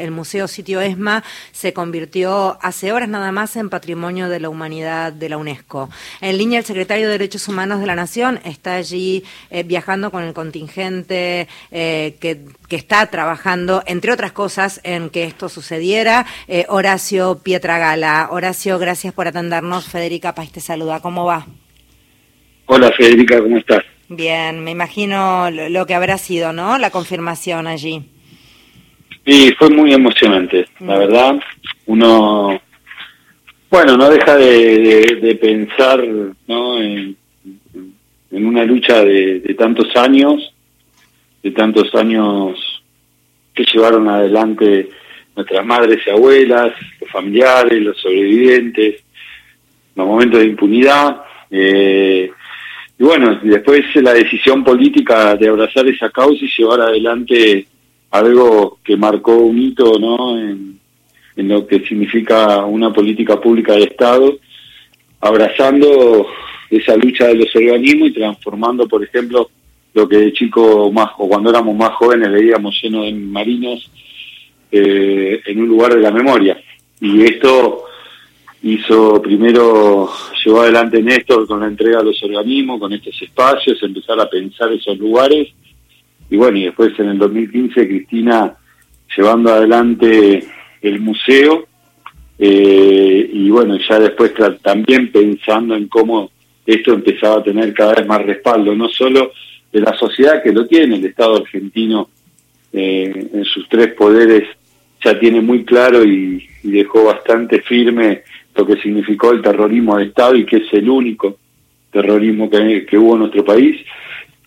el Museo Sitio ESMA se convirtió hace horas nada más en Patrimonio de la Humanidad de la UNESCO. En línea, el secretario de Derechos Humanos de la Nación está allí eh, viajando con el contingente eh, que, está trabajando, entre otras cosas, en que esto sucediera. Eh, Horacio Pietragala. Horacio, gracias por atendernos. Federica Paz te saluda. ¿Cómo va? Hola Federica, ¿cómo estás? Bien, me imagino lo que habrá sido, ¿no? La confirmación allí. Sí, fue muy emocionante, la mm. verdad. Uno, bueno, no deja de, pensar ¿no? En, una lucha de, tantos años, de tantos años que llevaron adelante nuestras madres y abuelas, los familiares, los sobrevivientes, los momentos de impunidad. Eh, y bueno, después la decisión política de abrazar esa causa y llevar adelante algo que marcó un hito ¿no? en, lo que significa una política pública de Estado, abrazando esa lucha de los organismos y transformando, por ejemplo, lo que de chico más o cuando éramos más jóvenes veíamos lleno de marinos eh, en un lugar de la memoria. Y esto hizo primero, llevó adelante Néstor con la entrega a los organismos, con estos espacios, empezar a pensar esos lugares y bueno, y después en el 2015 Cristina llevando adelante el museo eh, y bueno, ya después también pensando en cómo esto empezaba a tener cada vez más respaldo, no solo de la sociedad que lo tiene, el Estado argentino eh, en sus tres poderes ya tiene muy claro y, dejó bastante firme lo que significó el terrorismo de Estado y que es el único terrorismo que, que hubo en nuestro país,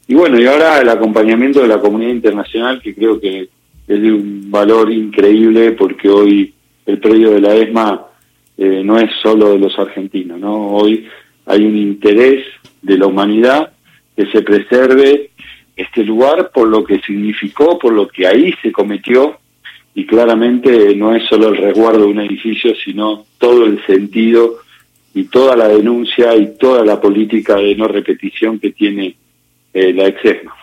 y bueno, y ahora el acompañamiento de la comunidad internacional, que creo que es de un valor increíble, porque hoy el predio de la ESMA eh, no es solo de los argentinos, ¿no? Hoy hay un interés de la humanidad que se preserve este lugar por lo que significó, por lo que ahí se cometió, y claramente no es solo el resguardo de un edificio, sino todo el sentido y toda la denuncia y toda la política de no repetición que tiene eh, la exegma.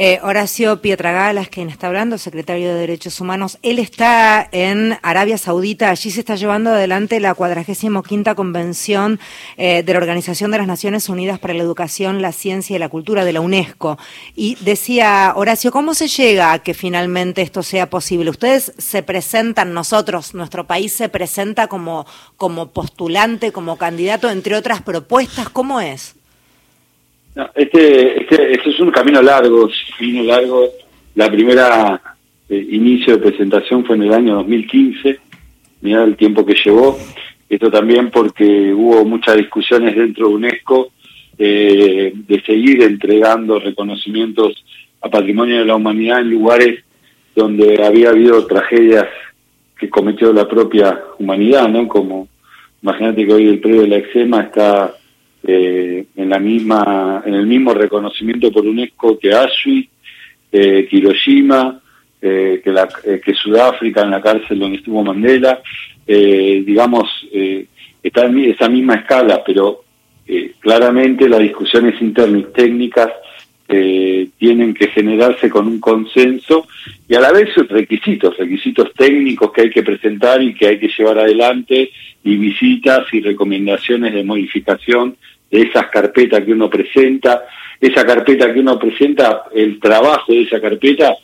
Eh, Horacio Pietragalas, quien está hablando, secretario de Derechos Humanos, él está en Arabia Saudita. Allí se está llevando adelante la 45 Convención eh, de la Organización de las Naciones Unidas para la Educación, la Ciencia y la Cultura de la UNESCO. Y decía Horacio, ¿cómo se llega a que finalmente esto sea posible? Ustedes se presentan, nosotros, nuestro país se presenta como, como postulante, como candidato, entre otras propuestas. ¿Cómo es? Este, este, este, es un camino largo, camino largo. La primera eh, inicio de presentación fue en el año 2015, mira el tiempo que llevó. Esto también porque hubo muchas discusiones dentro de UNESCO eh, de seguir entregando reconocimientos a patrimonio de la humanidad en lugares donde había habido tragedias que cometió la propia humanidad, ¿no? Como imagínate que hoy el predio de la Exema está eh, en la misma en el mismo reconocimiento por UNESCO que Auschwitz, eh, que Hiroshima, eh, que, la, eh, que Sudáfrica en la cárcel donde estuvo Mandela, digamos, está en esa misma escala, pero claramente las discusiones internas y técnicas tienen que generarse con un consenso y a la vez requisitos, requisitos técnicos que hay que presentar y que hay que llevar adelante y visitas y recomendaciones de modificación de esas carpetas que uno presenta, esa carpeta que uno presenta, el trabajo de esa carpeta,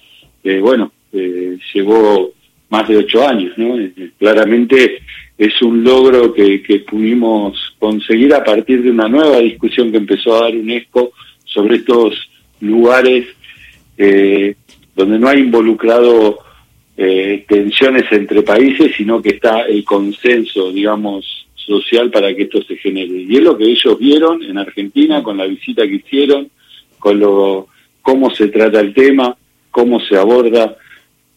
eh, bueno, eh, llevó más de ocho años, ¿no? Eh, claramente es un logro que, que pudimos conseguir a partir de una nueva discusión que empezó a dar UNESCO sobre estos lugares donde no ha involucrado tensiones entre países, sino que está el consenso, digamos, social para que esto se genere. Y es lo que ellos vieron en Argentina con la visita que hicieron, con lo cómo se trata el tema, cómo se aborda.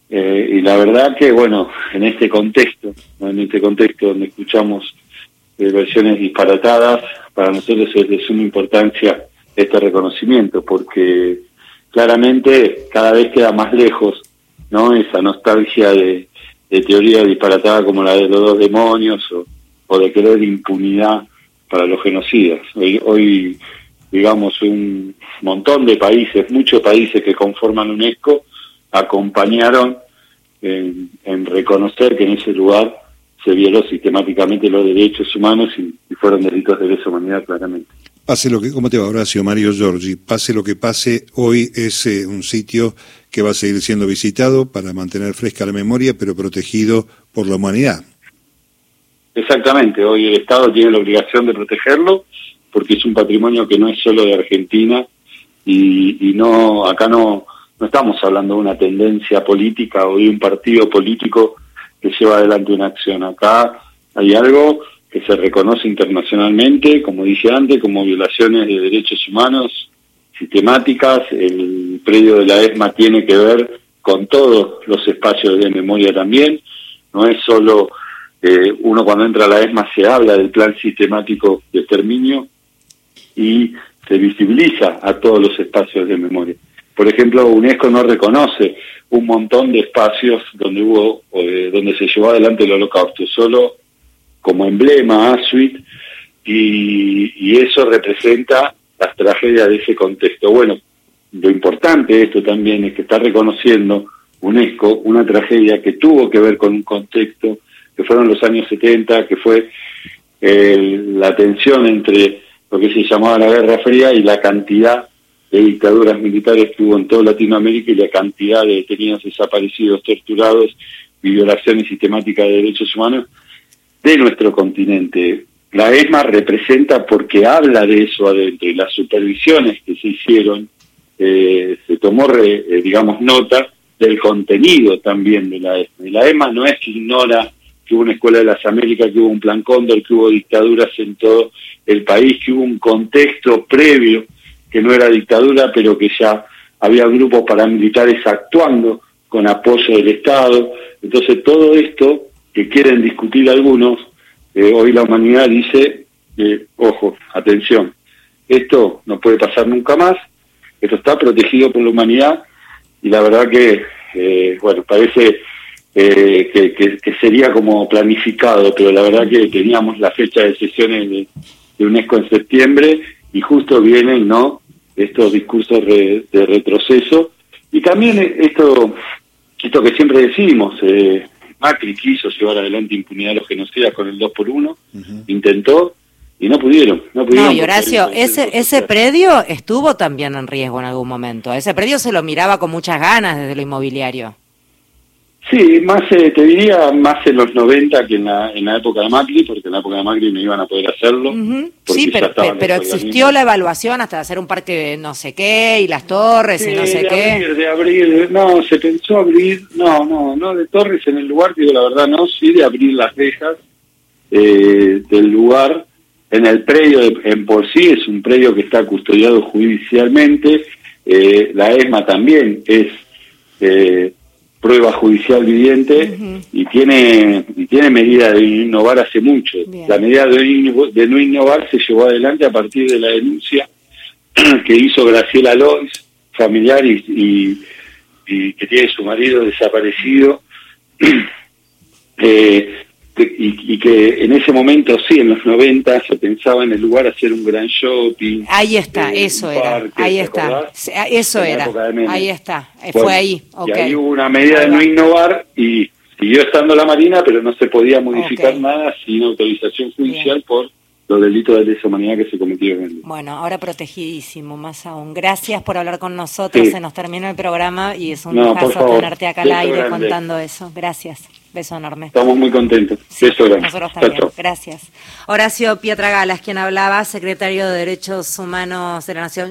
Eh, y la verdad que, bueno, en este contexto, en este contexto donde escuchamos eh, versiones disparatadas, para nosotros es de suma importancia este reconocimiento, porque claramente cada vez queda más lejos no esa nostalgia de, teoría disparatada como la de los dos demonios o, o de querer impunidad para los genocidas. Hoy, digamos, un montón de países, muchos países que conforman UNESCO, acompañaron en, reconocer que en ese lugar se violó sistemáticamente los derechos humanos y, fueron delitos de lesa humanidad claramente. Pase lo que, ¿Cómo te va, Horacio? Mario Giorgi. Pase lo que pase, hoy es eh, un sitio que va a seguir siendo visitado para mantener fresca la memoria, pero protegido por la humanidad. Exactamente, hoy el Estado tiene la obligación de protegerlo porque es un patrimonio que no es solo de Argentina y, y no acá no no estamos hablando de una tendencia política o de un partido político que lleva adelante una acción. Acá hay algo que se reconoce internacionalmente, como dije antes, como violaciones de derechos humanos sistemáticas. El predio de la ESMA tiene que ver con todos los espacios de memoria también. No es solo eh, uno cuando entra a la ESMA se habla del plan sistemático de exterminio y se visibiliza a todos los espacios de memoria. Por ejemplo, UNESCO no reconoce un montón de espacios donde hubo, eh, donde se llevó adelante el holocausto, solo como emblema Auschwitz, y, y eso representa las tragedias de ese contexto. Bueno, lo importante de esto también es que está reconociendo UNESCO una tragedia que tuvo que ver con un contexto que fueron los años 70, que fue eh, la tensión entre lo que se llamaba la Guerra Fría y la cantidad de dictaduras militares que hubo en toda Latinoamérica y la cantidad de detenidos desaparecidos, torturados y violaciones sistemáticas de derechos humanos de nuestro continente. La ESMA representa porque habla de eso adentro y las supervisiones que se hicieron, eh, se tomó, eh, digamos, nota del contenido también de la ESMA. Y la ESMA no es que ignora que hubo una escuela de las Américas, que hubo un plan Cóndor, que hubo dictaduras en todo el país, que hubo un contexto previo que no era dictadura, pero que ya había grupos paramilitares actuando con apoyo del Estado. Entonces todo esto que quieren discutir algunos, eh, hoy la humanidad dice, eh, ojo, atención, esto no puede pasar nunca más, esto está protegido por la humanidad y la verdad que, eh, bueno, parece que, sería como planificado, pero la verdad que teníamos la fecha de sesiones de UNESCO en septiembre y justo vienen no estos discursos de retroceso. Y también esto esto que siempre decimos eh, Macri quiso llevar adelante impunidad a los genocidas con el 2 por 1 intentó y no pudieron no pudieron no y Horacio ese ese predio estuvo también en riesgo en algún momento. Ese predio se lo miraba con muchas ganas desde lo inmobiliario Sí, más eh, te diría más en los 90 que en la, en la época de Macri, porque en la época de Macri no iban a poder hacerlo. Sí, pero, pero, existió la evaluación hasta hacer un parque de no sé qué y las torres y no sé qué. de abrir, no, se pensó abrir, no, no, no de torres en el lugar, digo la verdad, no, sí de abrir las rejas eh, del lugar. En el predio en por sí es un predio que está custodiado judicialmente, eh, la ESMA también es eh, prueba judicial viviente y tiene y tiene medida de innovar hace mucho. La medida de, no innovar se llevó adelante a partir de la denuncia que hizo Graciela Lois, familiar y, que tiene su marido desaparecido. eh, y, que en ese momento, sí, en los 90 se pensaba en el lugar hacer un gran shopping. Ahí está, eh, eso era, ahí está, eso era, ahí está, eh, fue ahí. Y ahí hubo una medida de no innovar y siguió estando la Marina, pero no se podía modificar nada sin autorización judicial por los delitos de lesa humanidad que se cometieron. Bueno, ahora protegidísimo, más aún. Gracias por hablar con nosotros, se nos terminó el programa y es un no, tenerte acá al aire contando eso. Gracias. Beso enorme. Estamos muy contentos. Beso grande. Nosotros también. Gracias. Horacio Pietragalas, quien hablaba, secretario de Derechos Humanos de la Nación.